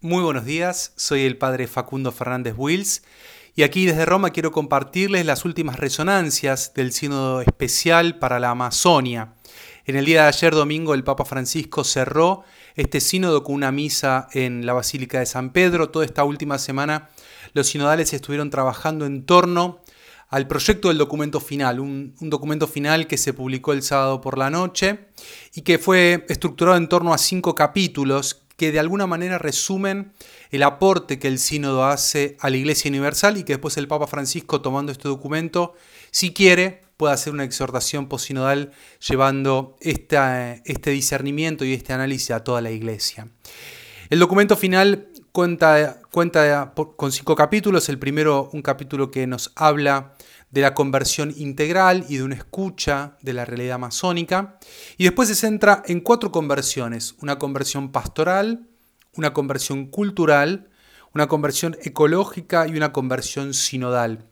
Muy buenos días, soy el padre Facundo Fernández Wills y aquí desde Roma quiero compartirles las últimas resonancias del sínodo especial para la Amazonia. En el día de ayer domingo el Papa Francisco cerró este sínodo con una misa en la Basílica de San Pedro. Toda esta última semana los sinodales estuvieron trabajando en torno al proyecto del documento final, un, un, documento final que se publicó el sábado por la noche y que fue estructurado en torno a cinco capítulos que de alguna manera resumen el aporte que el sínodo hace a la Iglesia Universal y que después el Papa Francisco, tomando este documento, si quiere, pueda hacer una exhortación posinodal llevando este discernimiento y este análisis a toda la Iglesia. El documento final cuenta, cuenta con cinco capítulos. El primero, un capítulo que nos habla de la conversión integral y de una escucha de la realidad masónica. Y después se centra en cuatro conversiones, una conversión pastoral, una conversión cultural, una conversión ecológica y una conversión sinodal.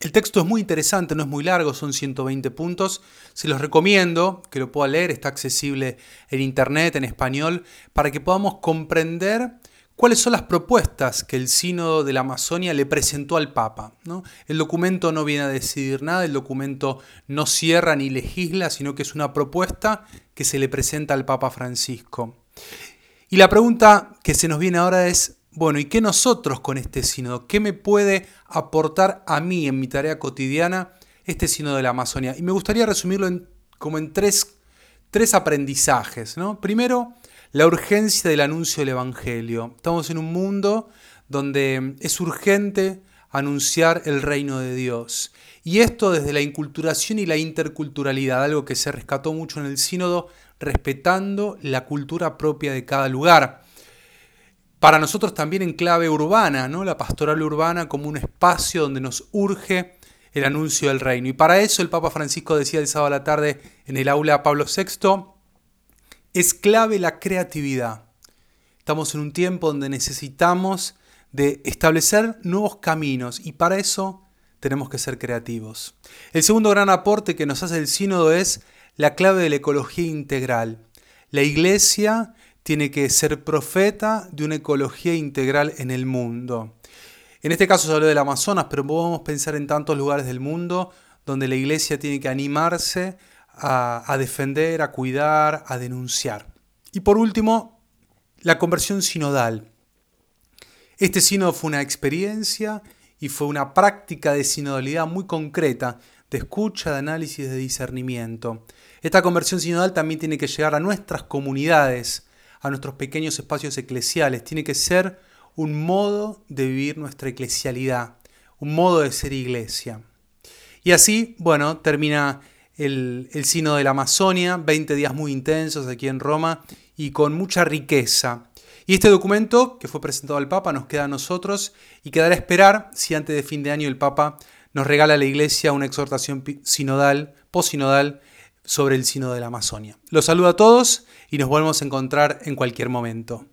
El texto es muy interesante, no es muy largo, son 120 puntos. Se los recomiendo que lo pueda leer, está accesible en internet, en español, para que podamos comprender cuáles son las propuestas que el Sínodo de la Amazonia le presentó al Papa. ¿no? El documento no viene a decidir nada, el documento no cierra ni legisla, sino que es una propuesta que se le presenta al Papa Francisco. Y la pregunta que se nos viene ahora es, bueno, ¿y qué nosotros con este sínodo? ¿Qué me puede aportar a mí en mi tarea cotidiana este sínodo de la Amazonia? Y me gustaría resumirlo como en tres, tres aprendizajes. ¿no? Primero, la urgencia del anuncio del Evangelio. Estamos en un mundo donde es urgente anunciar el reino de Dios. Y esto desde la inculturación y la interculturalidad, algo que se rescató mucho en el sínodo, respetando la cultura propia de cada lugar. Para nosotros también en clave urbana, ¿no? la pastoral urbana como un espacio donde nos urge el anuncio del reino. Y para eso el Papa Francisco decía el sábado a la tarde en el aula Pablo VI, es clave la creatividad. Estamos en un tiempo donde necesitamos de establecer nuevos caminos y para eso tenemos que ser creativos. El segundo gran aporte que nos hace el sínodo es la clave de la ecología integral. La iglesia tiene que ser profeta de una ecología integral en el mundo. En este caso se habló del Amazonas, pero podemos pensar en tantos lugares del mundo donde la iglesia tiene que animarse a, defender, a cuidar, a denunciar. Y por último, la conversión sinodal. Este sínodo fue una experiencia y fue una práctica de sinodalidad muy concreta, de escucha, de análisis, de discernimiento. Esta conversión sinodal también tiene que llegar a nuestras comunidades, a nuestros pequeños espacios eclesiales. Tiene que ser un modo de vivir nuestra eclesialidad, un modo de ser iglesia. Y así, bueno, termina el, el Sino de la Amazonia, 20 días muy intensos aquí en Roma y con mucha riqueza. Y este documento que fue presentado al Papa nos queda a nosotros y quedará a esperar si antes de fin de año el Papa nos regala a la Iglesia una exhortación sinodal, posinodal, sobre el Sino de la Amazonia. Los saludo a todos y nos volvemos a encontrar en cualquier momento.